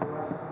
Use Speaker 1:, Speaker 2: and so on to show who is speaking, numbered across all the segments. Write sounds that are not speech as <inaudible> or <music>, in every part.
Speaker 1: O ano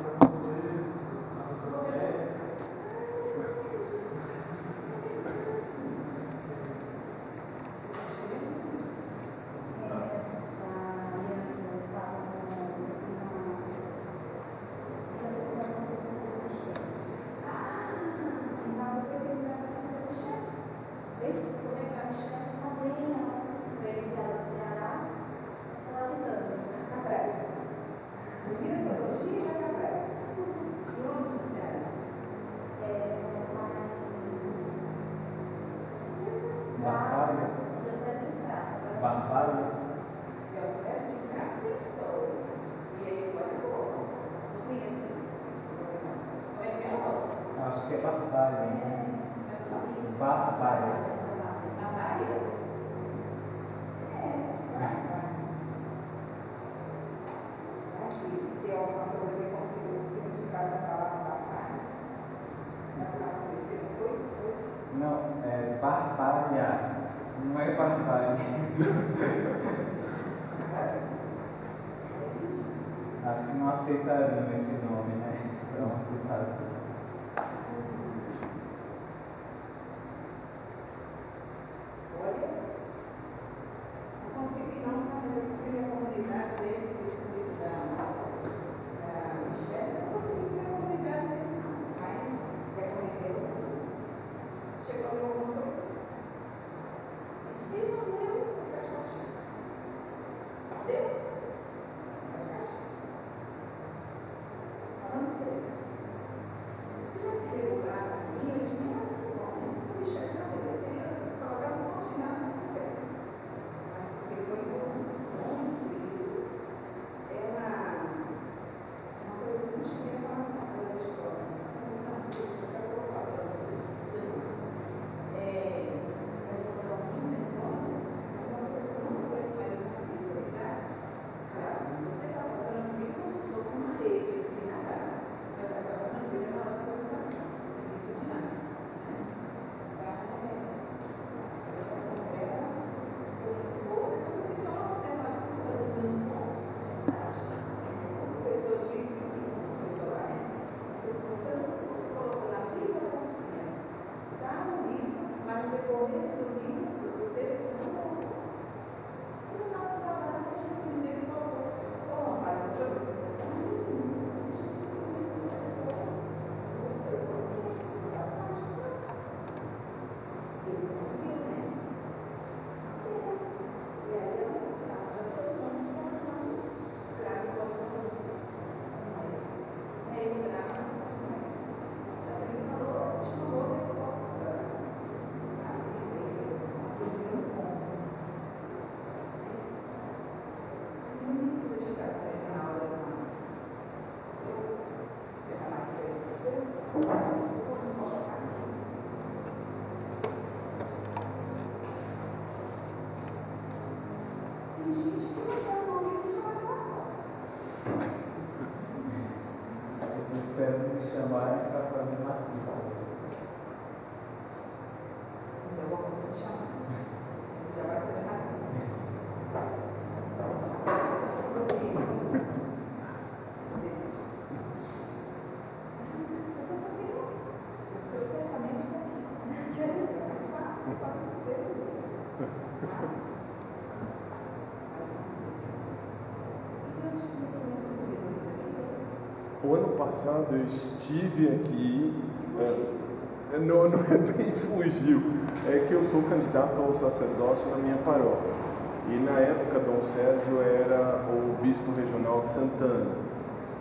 Speaker 1: passado eu estive aqui, é, não, não <laughs> é bem fugiu, é que eu sou candidato ao sacerdócio na minha paróquia. E na época Dom Sérgio era o bispo regional de Santana.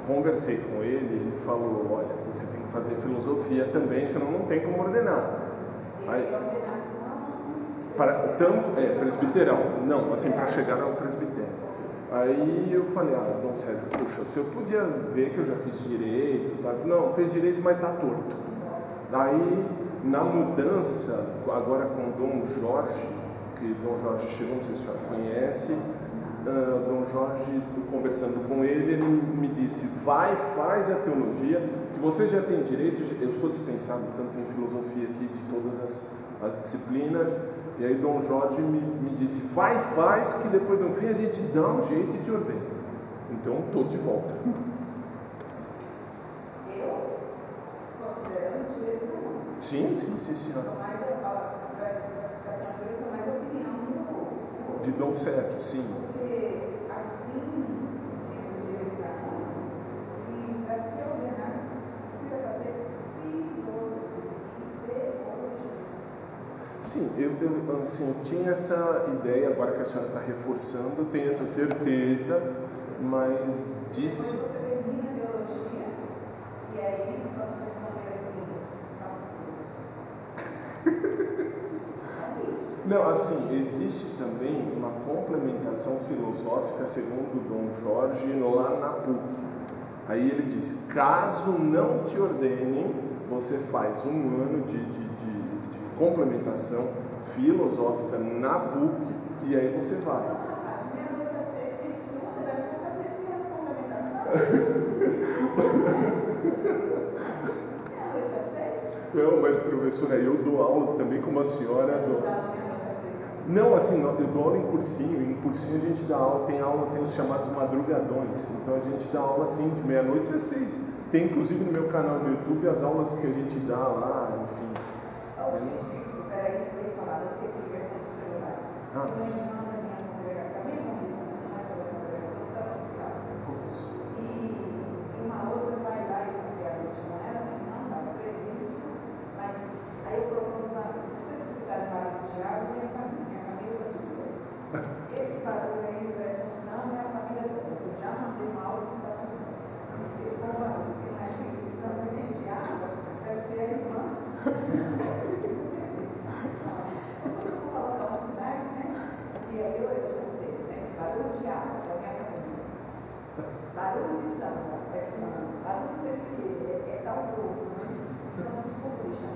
Speaker 1: Conversei com ele, ele falou, olha, você tem que fazer filosofia também, senão não tem como ordenar. Aí, para, tanto, é, presbiterão, não, assim, para chegar ao presbitério. Aí eu falei, ah, Dom Sérgio, puxa, o senhor podia ver que eu já fiz direito, tá? não, fez direito, mas está torto. Aí, na mudança, agora com Dom Jorge, que Dom Jorge chegou, não sei se o senhor conhece, uh, Dom Jorge, conversando com ele, ele me disse, vai, faz a teologia, que você já tem direito, eu sou dispensado tanto em filosofia aqui, de todas as, as disciplinas, e aí Dom Jorge me, me disse, vai, faz, que depois no fim a gente dá um jeito e te ordena. Então estou de volta. <laughs> Eu, considerando o direito do
Speaker 2: mundo. Sim,
Speaker 1: sim, sim, senhora. Mais a, a, a, a, a, a, a, a, de Dom Sérgio,
Speaker 2: sim. Eu, eu, assim, eu tinha essa ideia, agora que a senhora está reforçando, tenho essa certeza, mas disse.
Speaker 1: você termina a e aí responder assim, faça. <laughs> É isso.
Speaker 2: Não, assim, existe também uma complementação filosófica, segundo Dom Jorge, lá na PUC. Aí ele disse: caso não te ordenem, você faz um ano de, de, de complementação filosófica na PUC e aí você vai. Não, mas professora, eu dou aula também como a senhora. Dou... Não, assim, eu dou aula em cursinho, e em cursinho a gente dá aula, tem aula, tem os chamados madrugadões, então a gente dá aula assim de meia-noite às seis. Tem inclusive no meu canal no YouTube as aulas que a gente dá lá, enfim.
Speaker 1: Hospital.
Speaker 2: Putz.
Speaker 1: E uma outra vai lá e a ela, né? não estava previsto, mas aí eu propus uma. Vocês escutarem barulho de água, minha família, minha família está tudo bem. Esse barulho aí da excursão é a família deles. Eu já mandei um áudio que está tudo bem. E se for um barulho não é nem. Eu preciso entender. Eu costumo colocar uns sinais, né? E aí eu, eu já sei, né? Barulho de água é a minha família. Barulho de samba é fulano, barulho de ser filho é, tal grupo, né? Então, desculpa deixar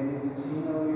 Speaker 3: beneficino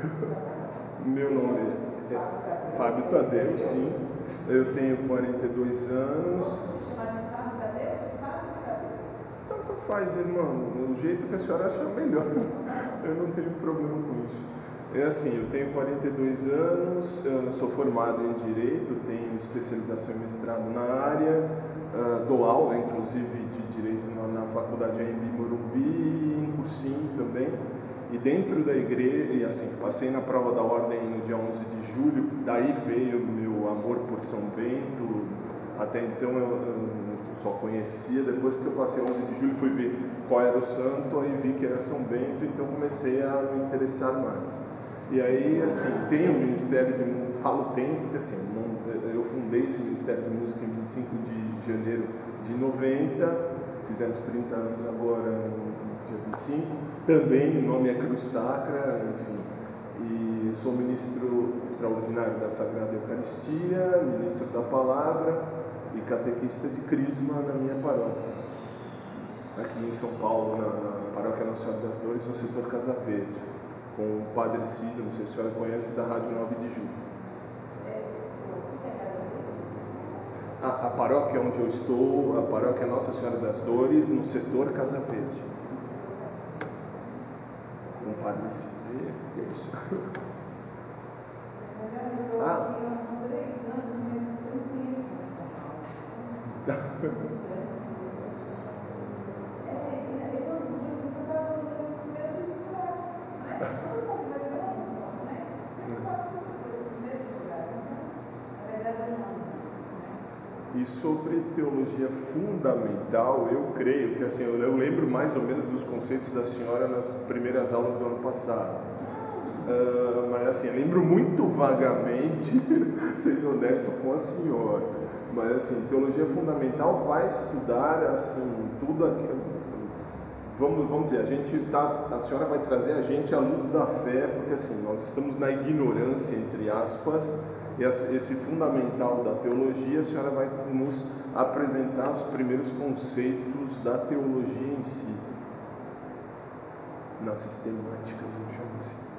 Speaker 3: <laughs>
Speaker 4: Meu nome é
Speaker 2: Fábio Tadeu, sim. Eu tenho 42 anos. Tanto faz, irmão. O jeito que a senhora achar melhor. <laughs> Eu não tenho problema com isso. É assim, eu tenho 42 anos, sou formado em Direito, tenho especialização em mestrado na área, uh, dou aula, inclusive, de Direito na, na Faculdade AMB Morumbi e em cursinho também. E dentro da igreja, e assim, passei na prova da ordem no dia 11 de julho, daí veio meu amor por São Bento. Até então eu, eu só conhecia, depois que eu passei 11 de julho fui ver qual era o santo, aí vi que era São Bento, então comecei a me interessar mais. E aí, assim, tem o Ministério de falo tem porque assim, eu fundei esse Ministério de Música em 25 de janeiro de 90, fizemos 30 anos agora no dia 25, também o nome é Cruz Sacra, enfim, e sou ministro extraordinário da Sagrada Eucaristia, ministro da Palavra e catequista de Crisma na minha paróquia, aqui em São Paulo, na, Paróquia Nossa Senhora das Dores, no setor Casa Verde com o Padre Cida, não sei se a senhora conhece, da Rádio 9 de Julho. A, a paróquia onde eu estou, a paróquia Nossa Senhora das Dores, no setor Casa Verde. Com o Padre Cida, é isso. Ah. <laughs> E sobre teologia fundamental, eu creio que assim, eu lembro mais ou menos dos conceitos da senhora nas primeiras aulas do ano passado. Uh, mas assim, eu lembro muito vagamente, <laughs> sendo honesto com a senhora. Mas assim, teologia fundamental vai estudar assim, tudo aquilo. Vamos, vamos dizer, a gente tá, a senhora vai trazer a gente à luz da fé, porque assim, nós estamos na ignorância, entre aspas, esse fundamental da teologia, a senhora vai nos apresentar os primeiros conceitos da teologia em si, na sistemática, vamos chamar assim.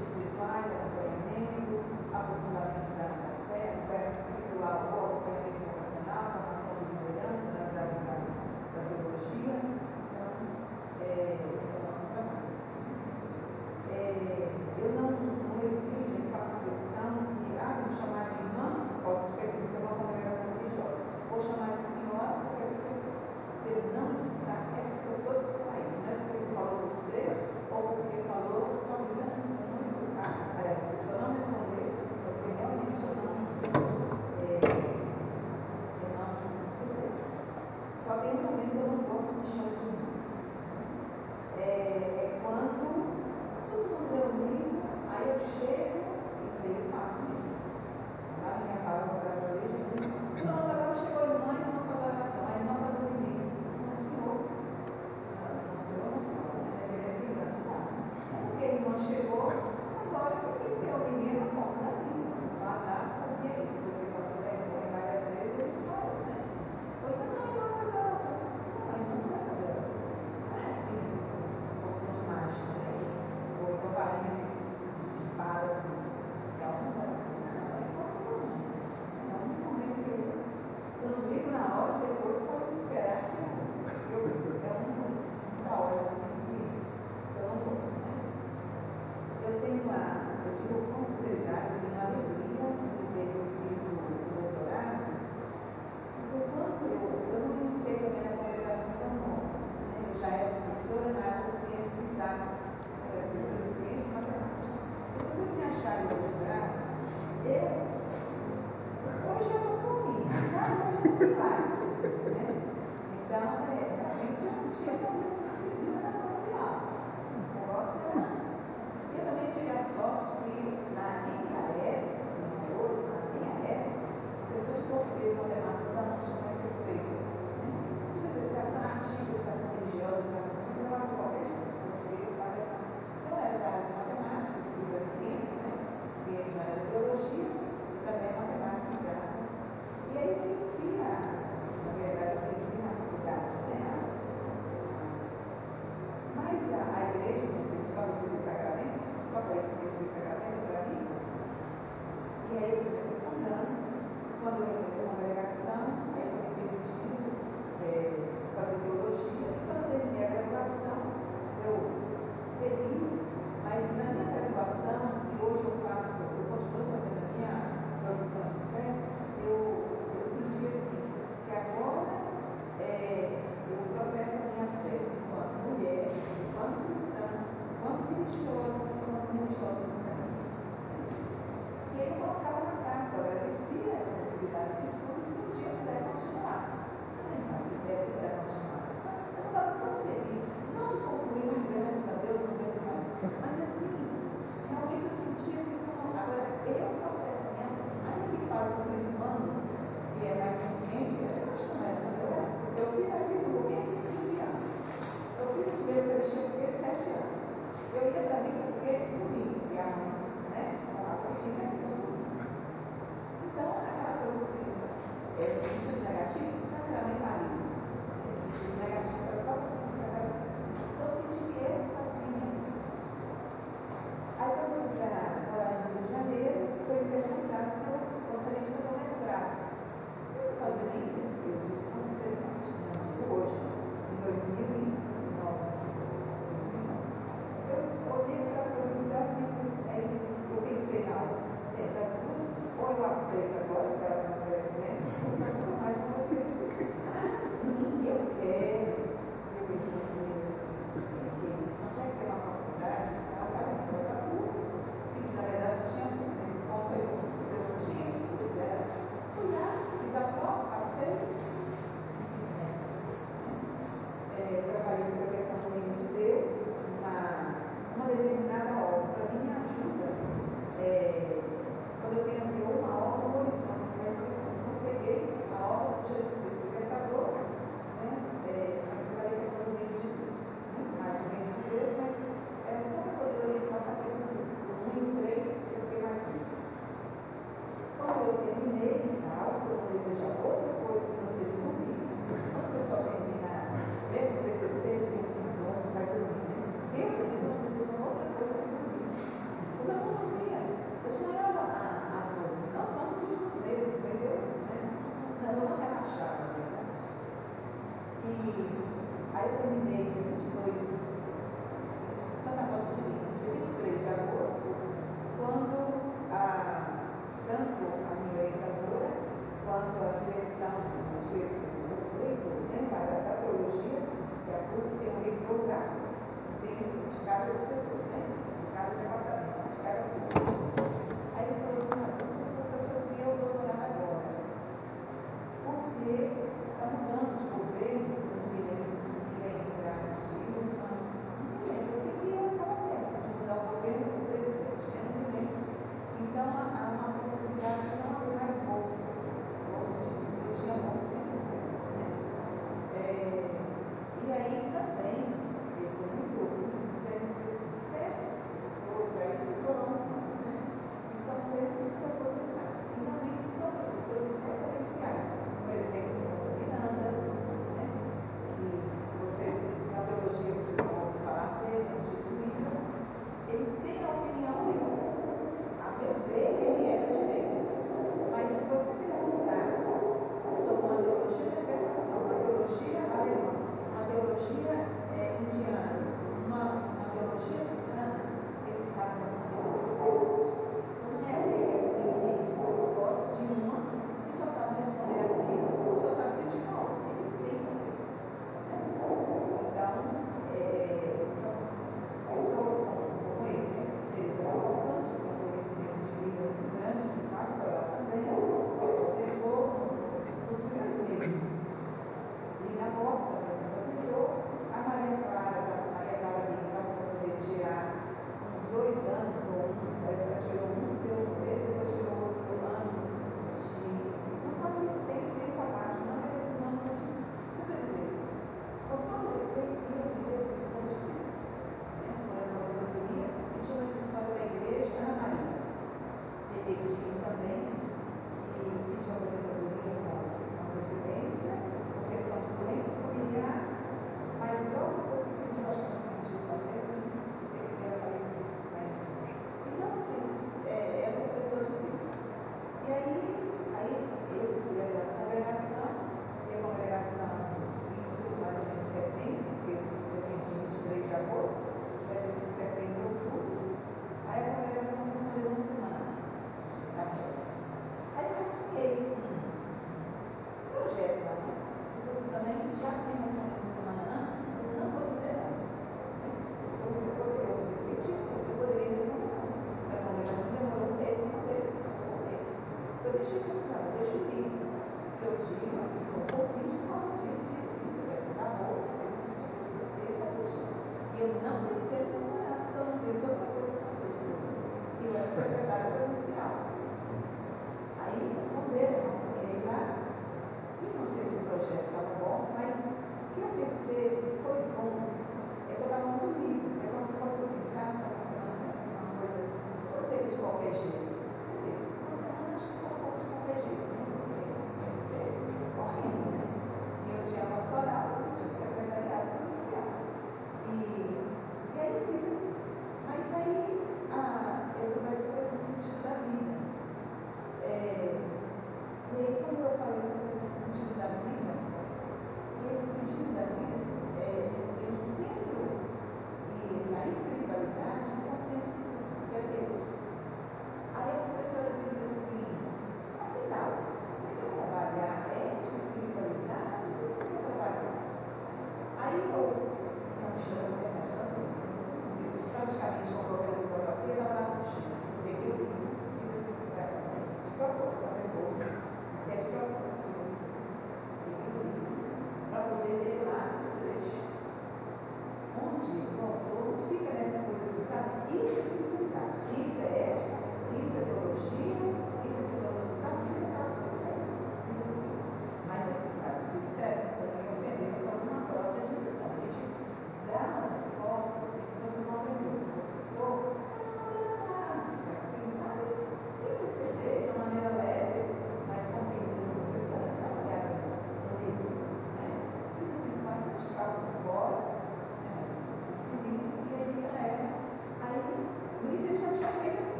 Speaker 3: espirituais,
Speaker 1: acompanhamento, aprofundamento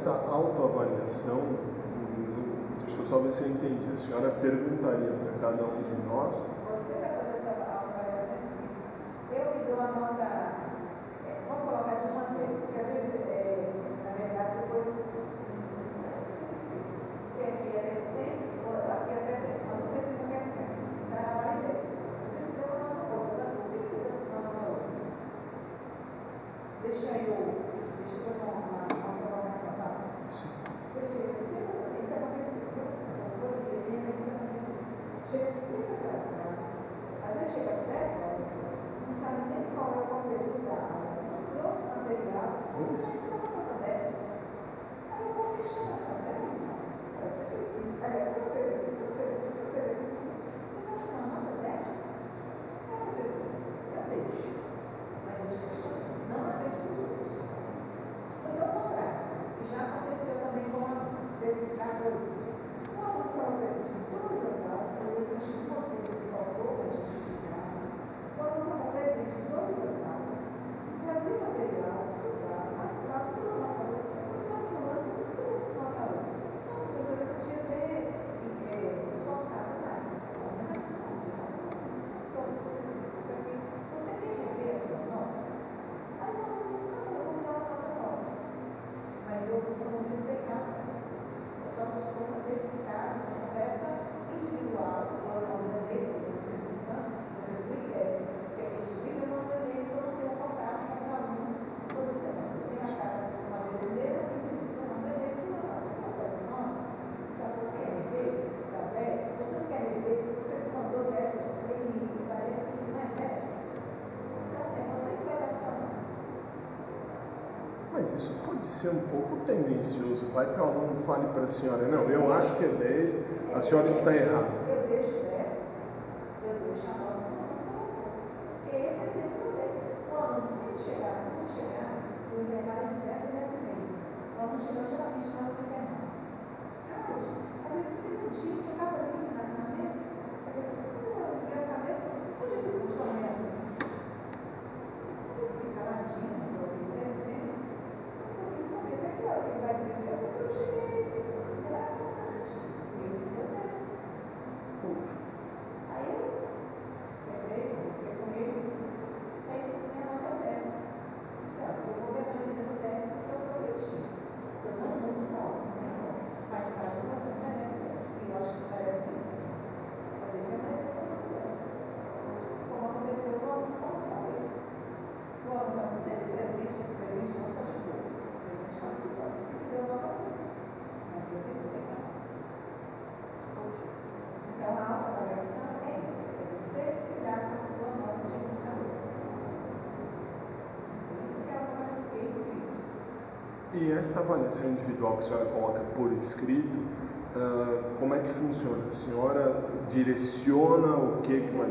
Speaker 1: esta autoavaliação, deixa eu só ver se eu entendi, a senhora ser um pouco tendencioso. Vai que o aluno fale para a senhora, não, eu acho que é 10, a senhora está errada. esta avaliação individual que a senhora coloca por escrito, uh, como é que funciona? A senhora direciona o que, que vai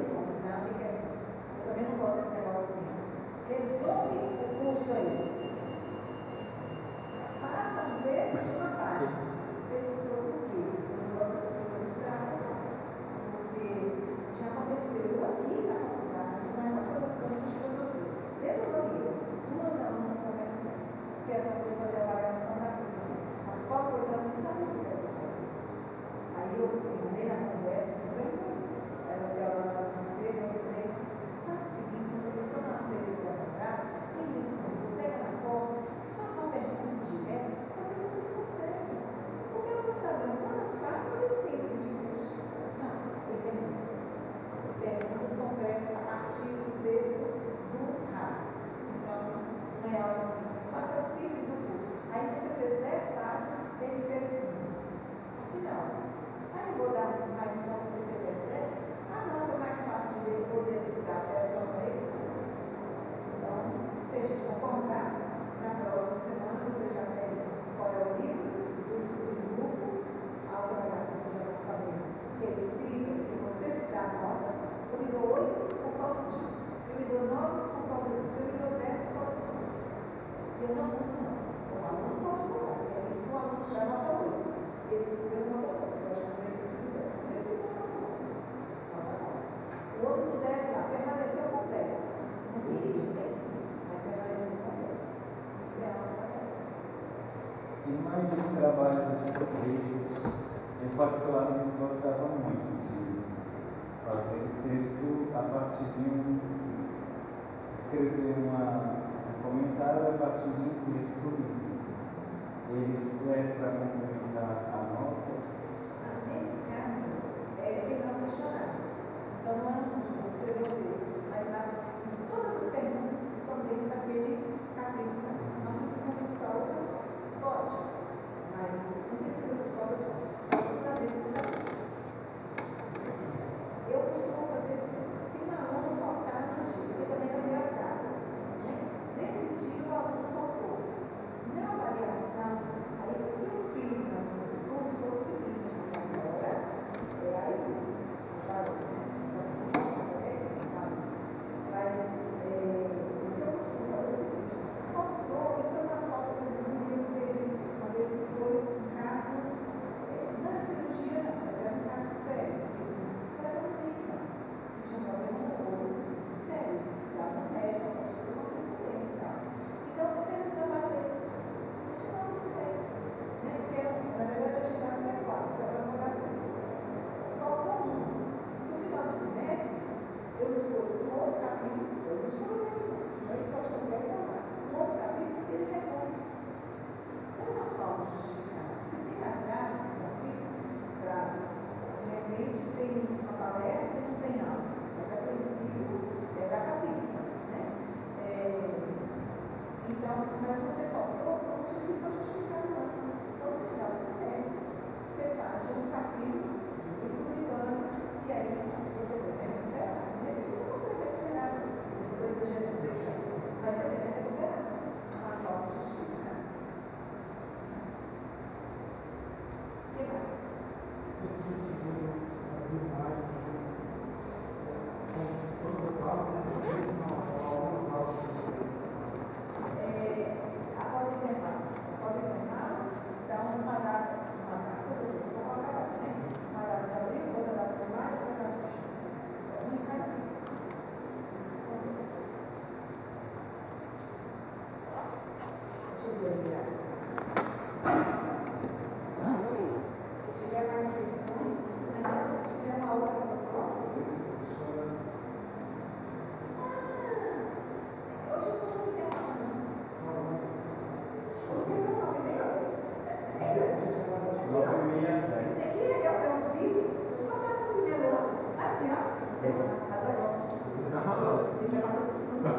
Speaker 3: Tá.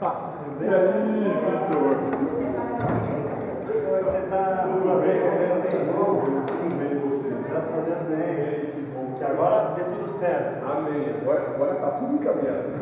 Speaker 3: Tá. E aí, Vitor? Como é que você está? Tudo bem? Como é
Speaker 5: tá? bem, jogo?
Speaker 1: Tudo bem, você?
Speaker 5: Graças a Deus, bem.
Speaker 1: Que bom.
Speaker 5: Que agora dê tudo certo.
Speaker 1: Amém. Agora, agora tá tudo encaminhado.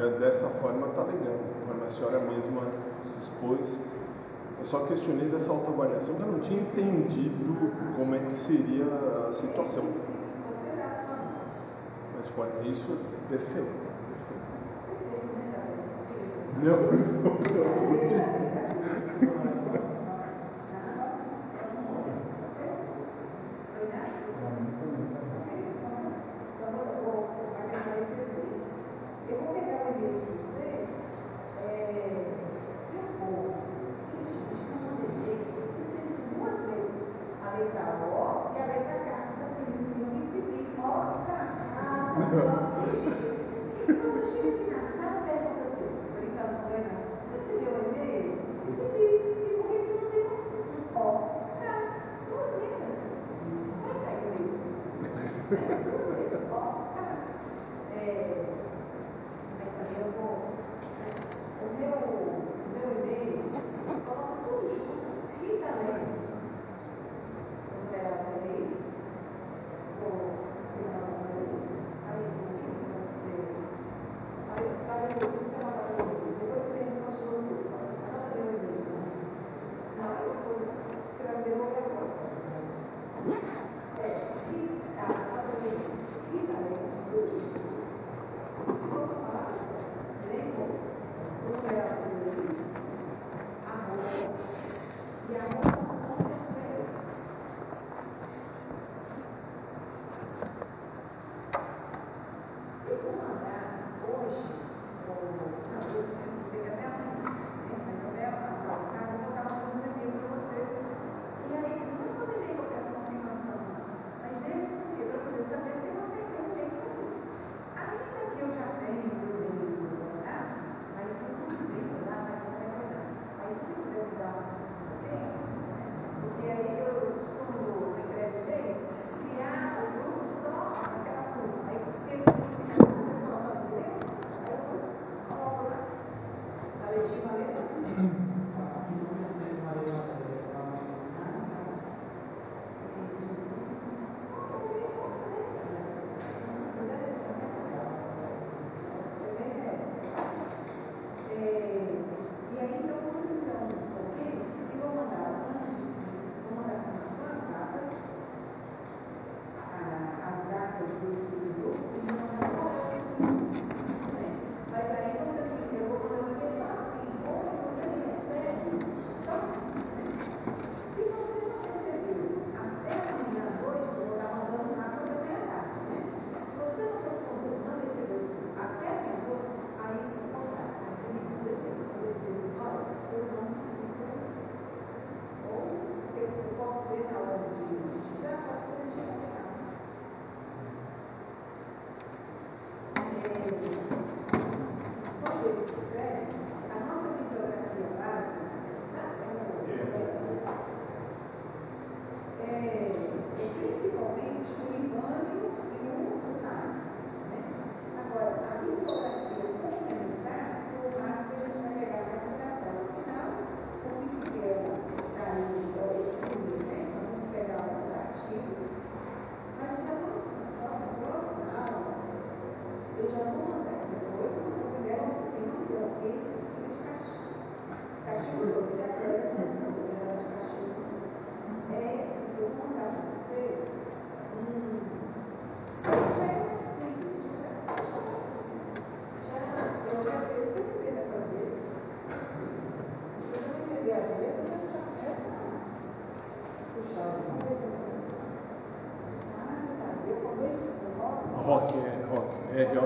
Speaker 3: É
Speaker 1: dessa forma está legal, como a senhora mesma expôs. Eu só questionei dessa autoavaliação, eu não tinha entendido como é que seria a situação. Mas pode, isso é perfeito. perfeito.
Speaker 2: Não,
Speaker 1: não, não.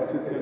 Speaker 1: É,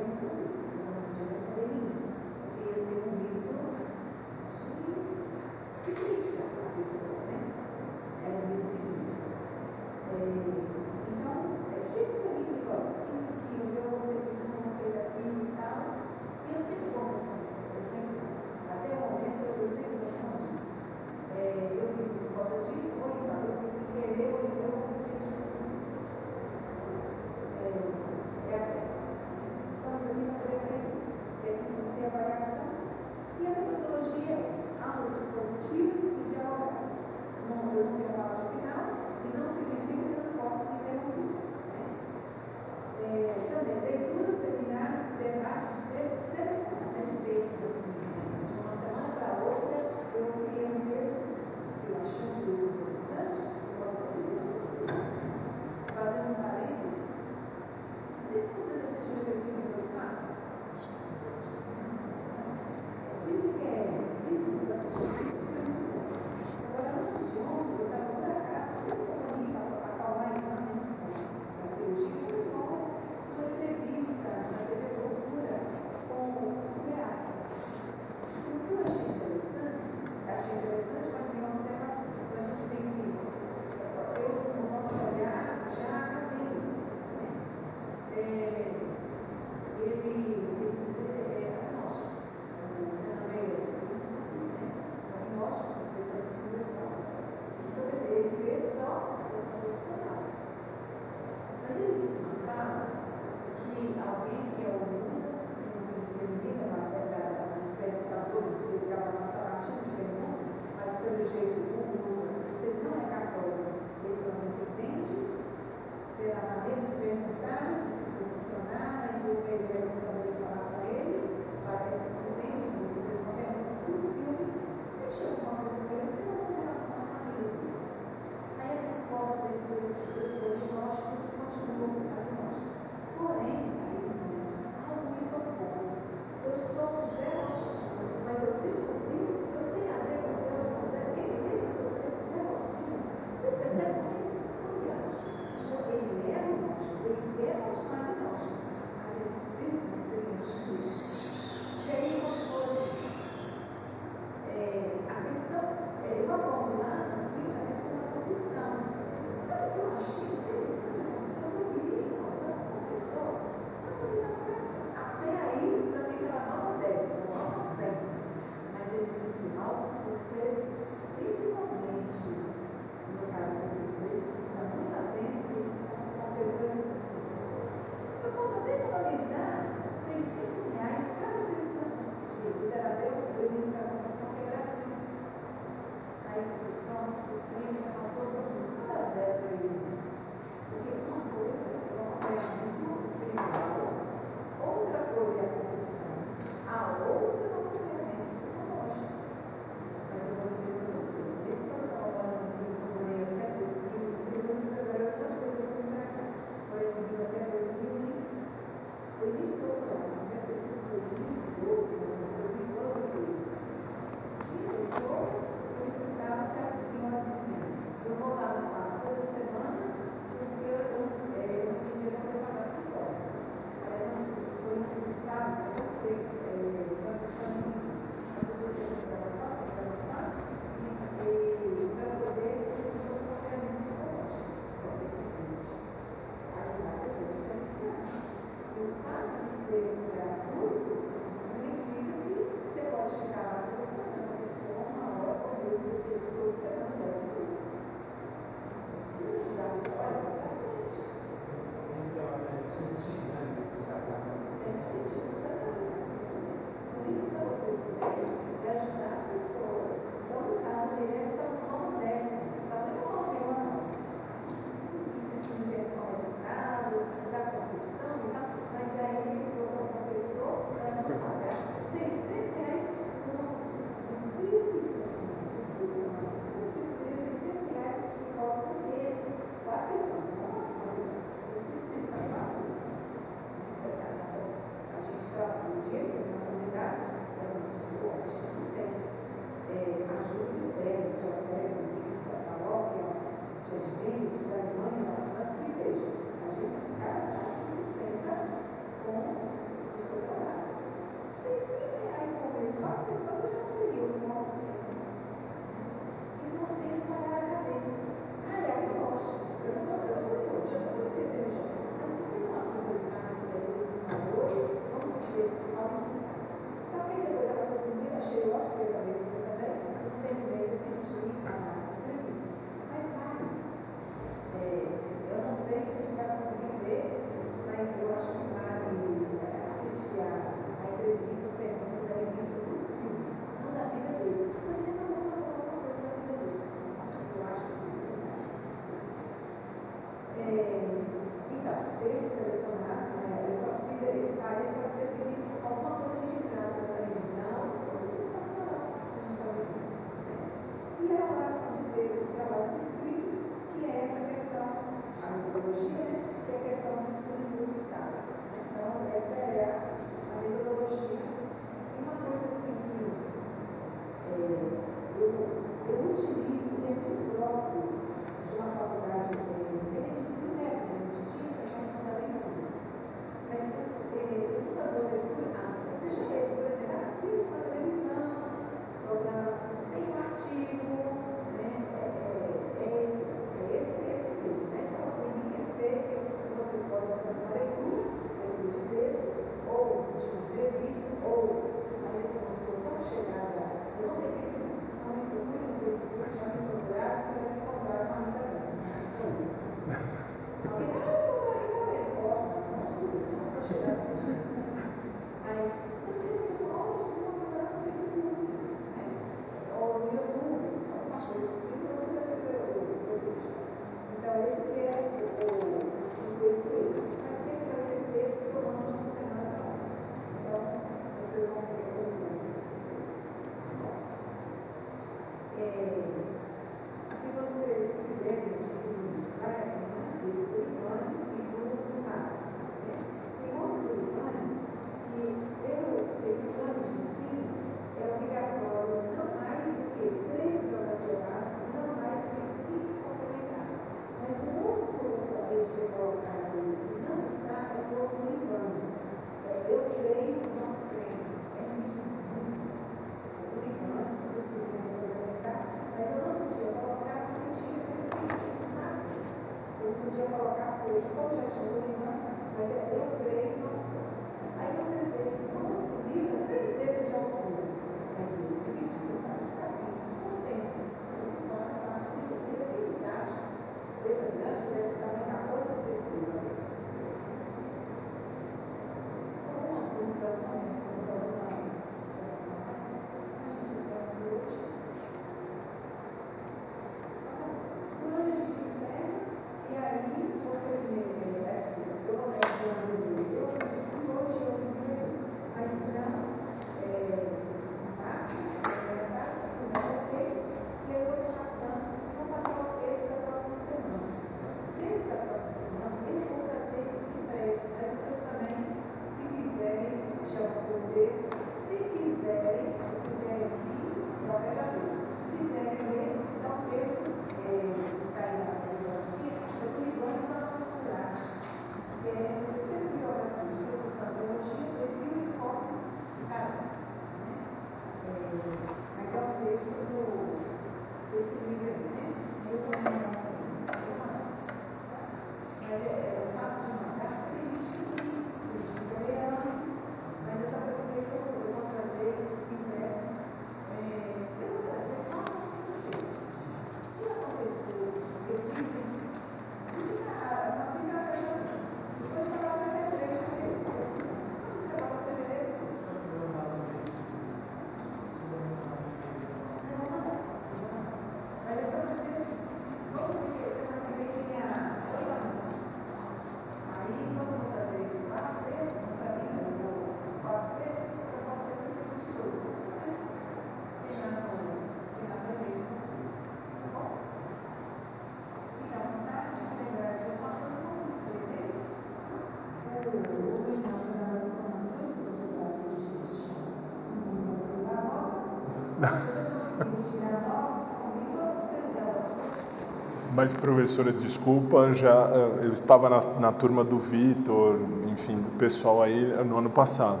Speaker 1: Mas, professora, desculpa, já eh, eu estava na, na turma do Vitor, enfim, do pessoal aí eh, no ano passado.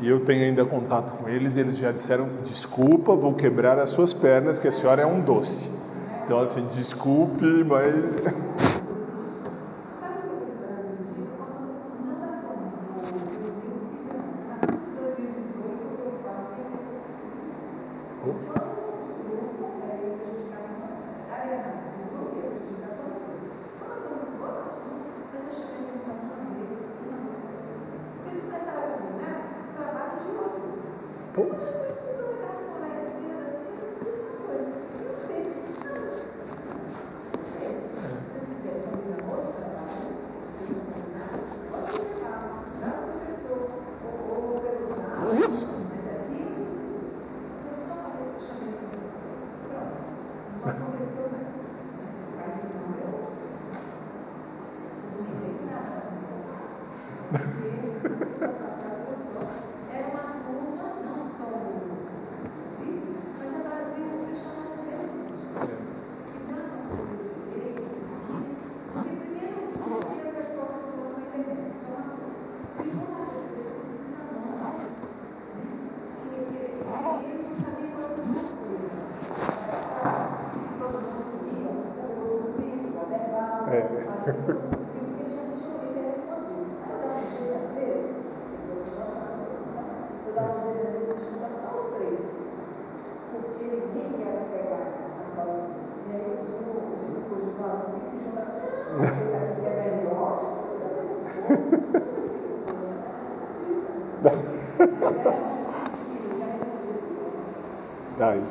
Speaker 1: E eu tenho ainda contato com eles e eles já disseram: desculpa, vou quebrar as suas pernas, que a senhora é um doce. Então, assim, desculpe, mas <laughs>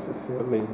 Speaker 1: Jesus. Amém.